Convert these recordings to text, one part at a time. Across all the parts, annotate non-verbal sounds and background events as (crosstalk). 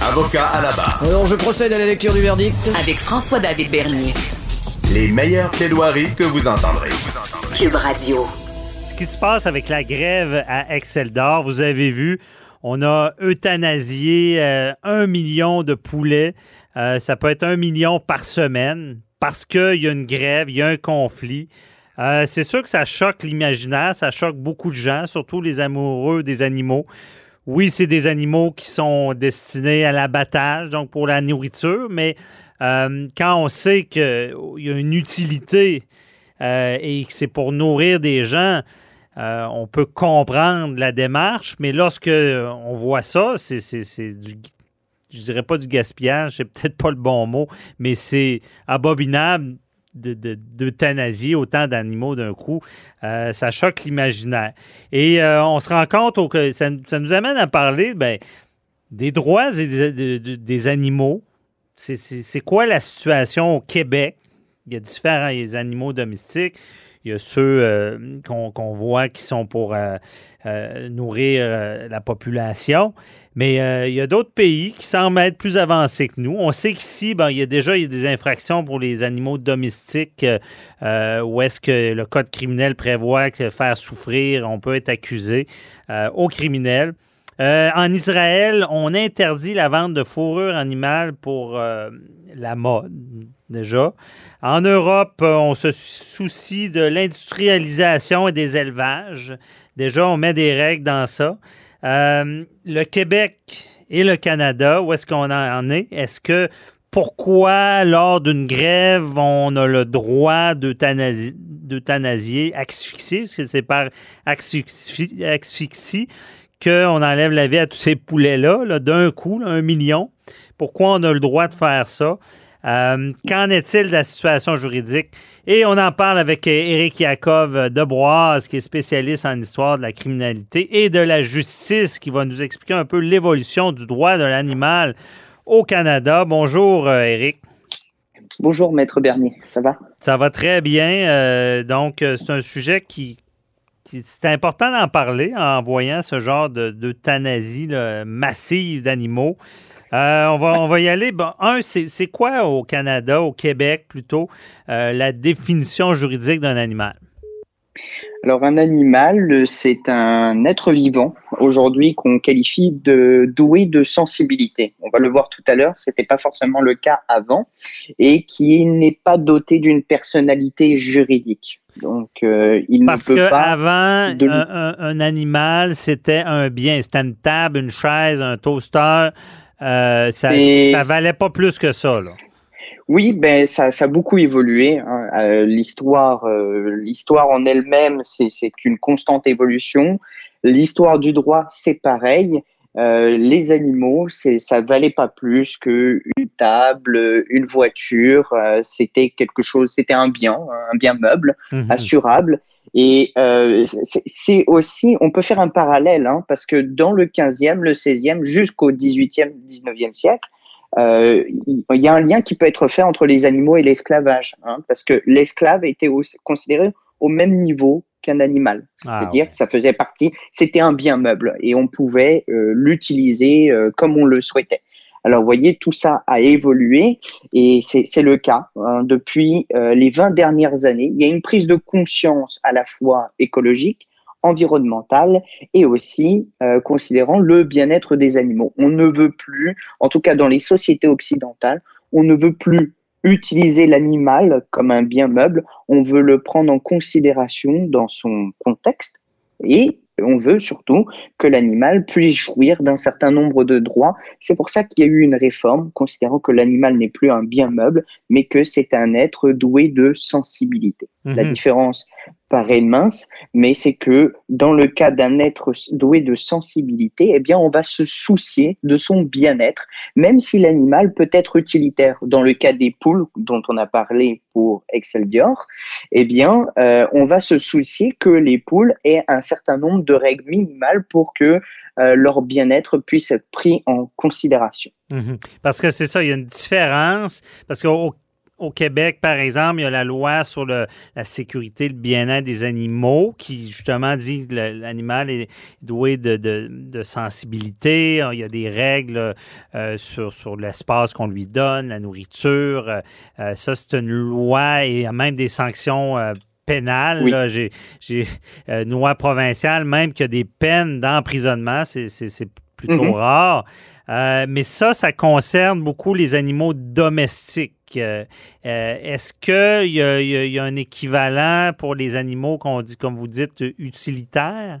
Avocat à la barre. Alors, je procède à la lecture du verdict. Avec François-David Bernier. Les meilleures plaidoiries que vous entendrez. Cube Radio. Ce qui se passe avec la grève à Excel d'Or, vous avez vu, on a euthanasié euh, un million de poulets. Euh, ça peut être un million par semaine parce qu'il y a une grève, il y a un conflit. Euh, c'est sûr que ça choque l'imaginaire, ça choque beaucoup de gens, surtout les amoureux des animaux. Oui, c'est des animaux qui sont destinés à l'abattage, donc pour la nourriture, mais euh, quand on sait qu'il y a une utilité euh, et que c'est pour nourrir des gens, euh, on peut comprendre la démarche, mais lorsque on voit ça, c'est du, je dirais pas du gaspillage, c'est peut-être pas le bon mot, mais c'est abominable d'euthanasier de, autant d'animaux d'un coup. Euh, ça choque l'imaginaire. Et euh, on se rend compte que ça, nous amène à parler ben, des droits des, des animaux. C'est quoi la situation au Québec? Il y a différents animaux domestiques. Il y a ceux euh, qu'on voit qui sont pour euh, euh, nourrir la population. Mais il y a d'autres pays qui semblent être plus avancés que nous. On sait qu'ici, ben, il y a déjà il y a des infractions pour les animaux domestiques où est-ce que le code criminel prévoit que faire souffrir, on peut être accusé au criminel. en Israël, on interdit la vente de fourrure animale pour la mode déjà. En Europe, euh, on se soucie de l'industrialisation et des élevages. Déjà, on met des règles dans ça. Euh, le Québec et le Canada, où est-ce qu'on en est? Est-ce que pourquoi, lors d'une grève, on a le droit d'euthanasier, asphyxier, parce que c'est par asphyxie, qu'on enlève la vie à tous ces poulets-là, -là, d'un coup, un million? Pourquoi on a le droit de faire ça? Euh, qu'en est-il de la situation juridique? Et on en parle avec Éric Yakov de Boise, qui est spécialiste en histoire de la criminalité et de la justice, qui va nous expliquer un peu l'évolution du droit de l'animal au Canada. Bonjour, euh, Éric. Bonjour, Maître Bernier. Ça va? Ça va très bien. Euh, donc, c'est un sujet qui, c'est important d'en parler en voyant ce genre d'euthanasie massive d'animaux. Euh, on, va, on va y aller. Bon, un, c'est quoi au Canada, au Québec plutôt, euh, la définition juridique d'un animal? Alors un animal, c'est un être vivant aujourd'hui qu'on qualifie de doué de sensibilité. On va le voir tout à l'heure, c'était pas forcément le cas avant, et qui n'est pas doté d'une personnalité juridique. Donc euh, il Parce ne peut que avant, un, animal, c'était un bien, c'était une table, une chaise, un toaster. Euh, ça, ça valait pas plus que ça, là. Oui, ben ça, ça a beaucoup évolué. Hein. Euh, l'histoire, euh, l'histoire en elle-même, c'est, c'est une constante évolution. L'histoire du droit, c'est pareil. Euh, les animaux, c'est, ça valait pas plus que une table, une voiture. Euh, c'était quelque chose, c'était un bien, un bien meuble, mhm. assurable. Et euh, c'est aussi, on peut faire un parallèle, hein, parce que dans le 15e, le 16e, jusqu'au 18e, 19e siècle, euh, il y a un lien qui peut être fait entre les animaux et l'esclavage, hein, parce que l'esclave était aussi considéré au même niveau qu'un animal. Ah, C'est-à-dire que ça faisait partie, c'était un bien meuble et on pouvait euh, l'utiliser euh, comme on le souhaitait. Alors, vous voyez, tout ça a évolué et c'est le cas hein, depuis euh, les 20 dernières années. Il y a une prise de conscience à la fois écologique, environnementale et aussi considérant le bien-être des animaux. On ne veut plus, en tout cas dans les sociétés occidentales, on ne veut plus utiliser l'animal comme un bien meuble, on veut le prendre en considération dans son contexte et on veut surtout que l'animal puisse jouir d'un certain nombre de droits. C'est pour ça qu'il y a eu une réforme, considérant que l'animal n'est plus un bien meuble, mais que c'est un être doué de sensibilité. La mhm. différence paraît mince, mais c'est que dans le cas d'un être doué de sensibilité, eh bien, on va se soucier de son bien-être, même si l'animal peut être utilitaire. Dans le cas des poules, dont on a parlé pour Excel Dior, eh bien, euh, on va se soucier que les poules aient un certain nombre de règles minimales pour que euh, leur bien-être puisse être pris en considération. Mhm. Parce que c'est ça, il y a une différence, parce qu'au au Québec, par exemple, il y a la loi sur le, la sécurité, le bien-être des animaux qui, justement, dit que l'animal est doué de, de, de, sensibilité. Il y a des règles euh, sur, sur l'espace qu'on lui donne, la nourriture. Euh, ça, c'est une loi et il y a même des sanctions euh, pénales. J'ai une loi provinciale, même qu'il y a des peines d'emprisonnement. C'est plutôt mm-hmm. rare. mais ça, ça concerne beaucoup les animaux domestiques. Euh, est-ce qu'il y, a un équivalent pour les animaux qu'on dit, comme vous dites, utilitaires?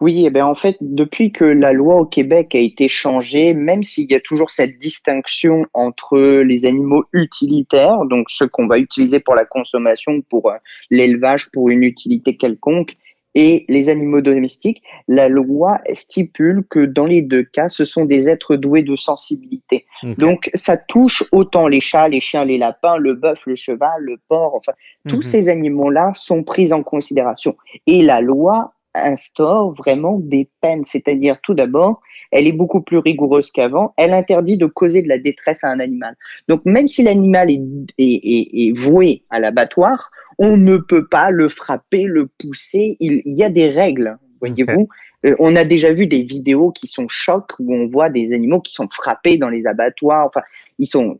Oui, eh bien, en fait, depuis que la loi au Québec a été changée, même s'il y a toujours cette distinction entre les animaux utilitaires, donc ceux qu'on va utiliser pour la consommation, pour euh, l'élevage, pour une utilité quelconque, et les animaux domestiques, la loi stipule que dans les deux cas, ce sont des êtres doués de sensibilité. Donc, ça touche autant les chats, les chiens, les lapins, le bœuf, le cheval, le porc, enfin, tous mhm. ces animaux-là sont pris en considération. Et la loi instaure vraiment des peines, c'est-à-dire tout d'abord, elle est beaucoup plus rigoureuse qu'avant, elle interdit de causer de la détresse à un animal. Donc même si l'animal est, est, est, voué à l'abattoir, on ne peut pas le frapper, le pousser. Il, y a des règles, voyez-vous. Euh, on a déjà vu des vidéos qui sont chocs où on voit des animaux qui sont frappés dans les abattoirs. Enfin, ils sont,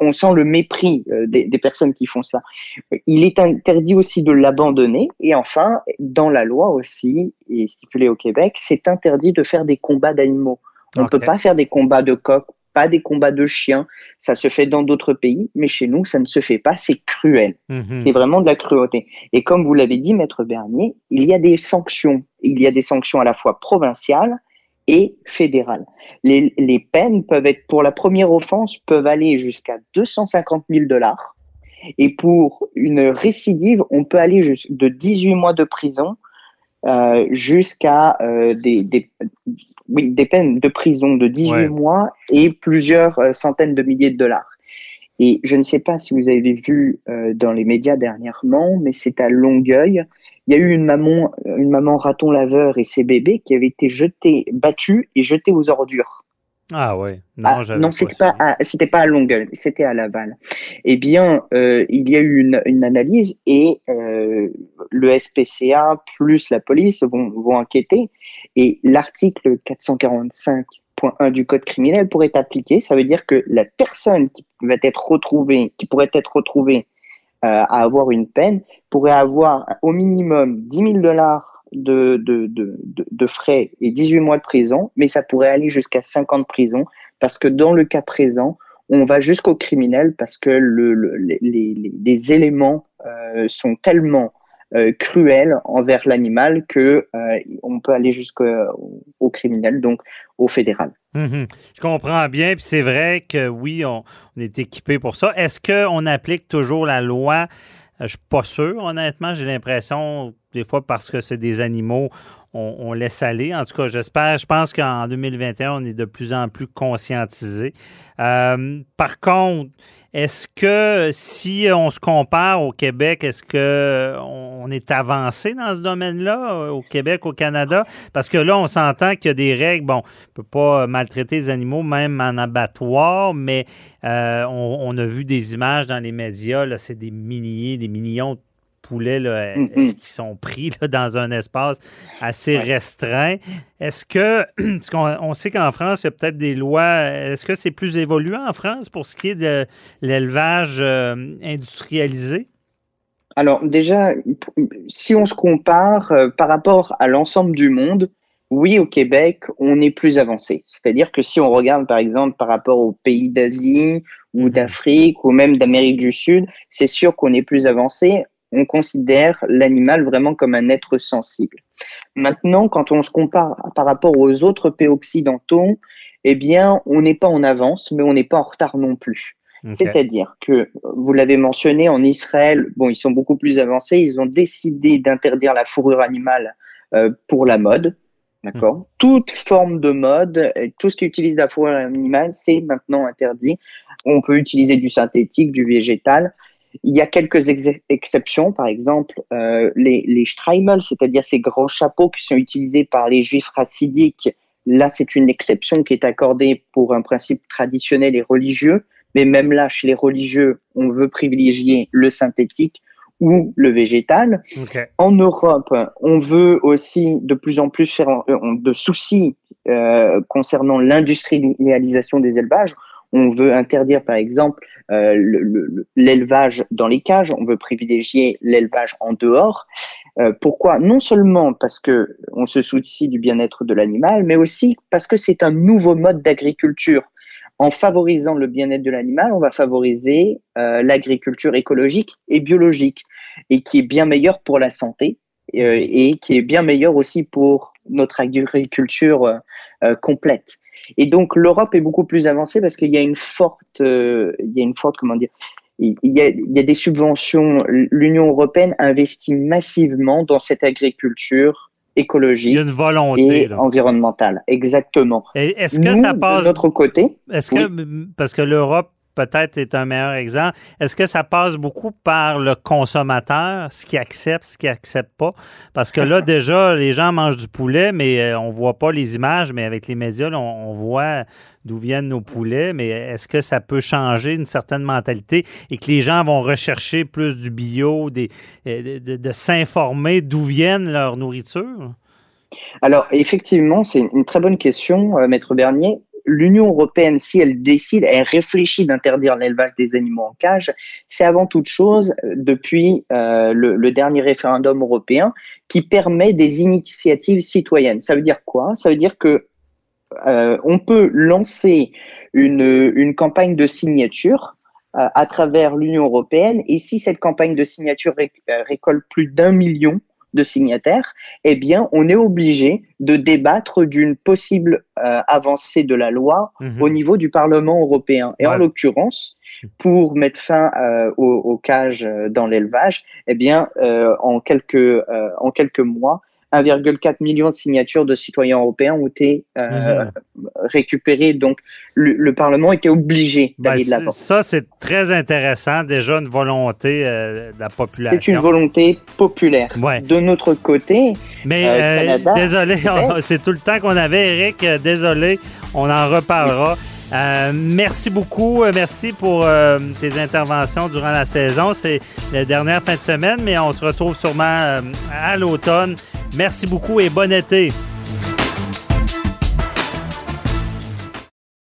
on, sent le mépris euh, des, des, personnes qui font ça. Il est interdit aussi de l'abandonner. Et enfin, dans la loi aussi, et stipulé au Québec, c'est interdit de faire des combats d'animaux. On ne peut pas faire des combats de coqs pas des combats de chiens. Ça se fait dans d'autres pays, mais chez nous, ça ne se fait pas. C'est cruel. Mhm. C'est vraiment de la cruauté. Et comme vous l'avez dit, Maître Bernier, il y a des sanctions. Il y a des sanctions à la fois provinciales et fédérales. Les, les peines peuvent être, pour la première offense, peuvent aller jusqu'à 250 000 dollars. Et pour une récidive, on peut aller de 18 mois de prison euh, jusqu'à euh, des, des, oui, des peines de prison de 18 mois et plusieurs euh, centaines de milliers de dollars. Et je ne sais pas si vous avez vu euh, dans les médias dernièrement, mais c'est à Longueuil. Il y a eu une maman, une maman raton laveur et ses bébés qui avaient été jetés, battus et jetés aux ordures. Ah ouais. Non, ah, non c'était pas, c'était pas à Longueuil, c'était à Laval. Eh bien, euh, il y a eu une, une analyse et euh, le SPCA plus la police vont, vont enquêter et l'article 445.1 du code criminel pourrait être appliqué. Ça veut dire que la personne qui va être retrouvée, qui pourrait être retrouvée euh, à avoir une peine, pourrait avoir au minimum 10 000 dollars de, frais et 18 mois de prison, mais ça pourrait aller jusqu'à 50 de prison parce que dans le cas présent, on va jusqu'au criminel parce que le, les, éléments euh, sont tellement euh, cruels envers l'animal que euh, on peut aller jusqu'au criminel, donc au fédéral. Mhm. Je comprends bien, puis c'est vrai que oui, on, on est équipé pour ça. Est-ce qu'on applique toujours la loi? Je suis pas sûr, honnêtement. J'ai l'impression, des fois, parce que c'est des animaux, on, laisse aller. En tout cas, j'espère. Je pense qu'en 2021, on est de plus en plus conscientisé. Euh, par contre, est-ce que si on se compare au Québec, est-ce que on est avancé dans ce domaine-là euh, au Québec, au Canada? Parce que là, on s'entend qu'il y a des règles. Bon, on ne peut pas maltraiter les animaux, même en abattoir, mais euh, on, a vu des images dans les médias. Là, c'est des milliers, des millions de poulets là, mm-hmm. qui sont pris dans un espace assez restreint. Est-ce que, (clears throat) on, sait qu'en France, il y a peut-être des lois, est-ce que c'est plus évolué en France pour ce qui est de l'élevage euh, industrialisé? Alors déjà, si on se compare euh, par rapport à l'ensemble du monde, oui, au Québec, on est plus avancé. C'est-à-dire que si on regarde par exemple par rapport aux pays d'Asie ou mm-hmm. d'Afrique ou même d'Amérique du Sud, c'est sûr qu'on est plus avancé on considère l'animal vraiment comme un être sensible. Maintenant, quand on se compare par rapport aux autres pays occidentaux, eh bien, on n'est pas en avance, mais on n'est pas en retard non plus. C'est-à-dire que, vous l'avez mentionné, en Israël, bon, ils sont beaucoup plus avancés, ils ont décidé d'interdire la fourrure animale euh, pour la mode, d'accord? Mmh. Toute forme de mode, tout ce qui utilise la fourrure animale, c'est maintenant interdit. On peut utiliser du synthétique, du végétal, il y a quelques exceptions, par exemple euh, les, les Streimel, c'est-à-dire ces grands chapeaux qui sont utilisés par les juifs racidiques. Là, c'est une exception qui est accordée pour un principe traditionnel et religieux, mais même là, chez les religieux, on veut privilégier le synthétique ou le végétal. En Europe, on veut aussi de plus en plus faire euh, de soucis euh, concernant l'industrialisation des élevages. On veut interdire, par exemple, euh, le- le- l'élevage dans les cages. On veut privilégier l'élevage en dehors. Euh, pourquoi? Non seulement parce que on se soucie du bien-être de l'animal, mais aussi parce que c'est un nouveau mode d'agriculture. En favorisant le bien-être de l'animal, on va favoriser euh, l'agriculture écologique et biologique, et qui est bien meilleure pour la santé et qui est bien meilleure aussi pour notre agriculture complète. Et donc l'Europe est beaucoup plus avancée parce qu'il y a une forte, euh, il y a une forte, comment dire, il y a, il y a des subventions. L'Union européenne investit massivement dans cette agriculture Il y écologique a une volonté. et là. environnementale. Exactement. Et Est-ce que Nous, ça de passe notre côté, Est-ce que, parce que l'Europe peut-être est un meilleur exemple, est-ce que ça passe beaucoup par le consommateur, ce qui accepte, ce qui accepte pas? Parce que là, (laughs) déjà, les gens mangent du poulet, mais euh, on voit pas les images, mais avec les médias, là, on, voit d'où viennent nos poulets, mais est-ce que ça peut changer une certaine mentalité et que les gens vont rechercher plus du bio, des, euh, de, de- de s'informer d'où viennent leur nourriture? Alors, effectivement, c'est une très bonne question, euh, Maître Bernier. L'Union européenne, si elle décide, elle réfléchit d'interdire l'élevage des animaux en cage, c'est avant toute chose euh, depuis euh, le, le dernier référendum européen qui permet des initiatives citoyennes. Ça veut dire quoi? Ça veut dire que euh, on peut lancer une, une campagne de signature euh, à travers l'Union européenne. Et si cette campagne de signature euh, récolte plus d'un million de signataires, eh bien, on est obligé de débattre d'une possible euh, avancée de la loi Mhm. au niveau du Parlement européen. Et Ouais. en l'occurrence, pour mettre fin euh, aux, aux cages euh, dans l'élevage, eh bien, euh, en quelques en quelques mois, 1,4 million de signatures de citoyens européens ont été euh, Mhm. récupérées. Donc, le, le Parlement était obligé Ben, d'aller de c'est- l'avant. ça, c'est très intéressant. Déjà, une volonté euh, de la population. C'est une volonté populaire. Ouais. De notre côté, Mais Euh, euh, Canada, désolé, c'est (laughs) tout le temps qu'on avait, Eric. Désolé, on en reparlera. Euh, merci beaucoup. Merci pour euh, tes interventions durant la saison. C'est la dernière fin de semaine, mais on se retrouve sûrement euh, à l'automne. Merci beaucoup et bon été.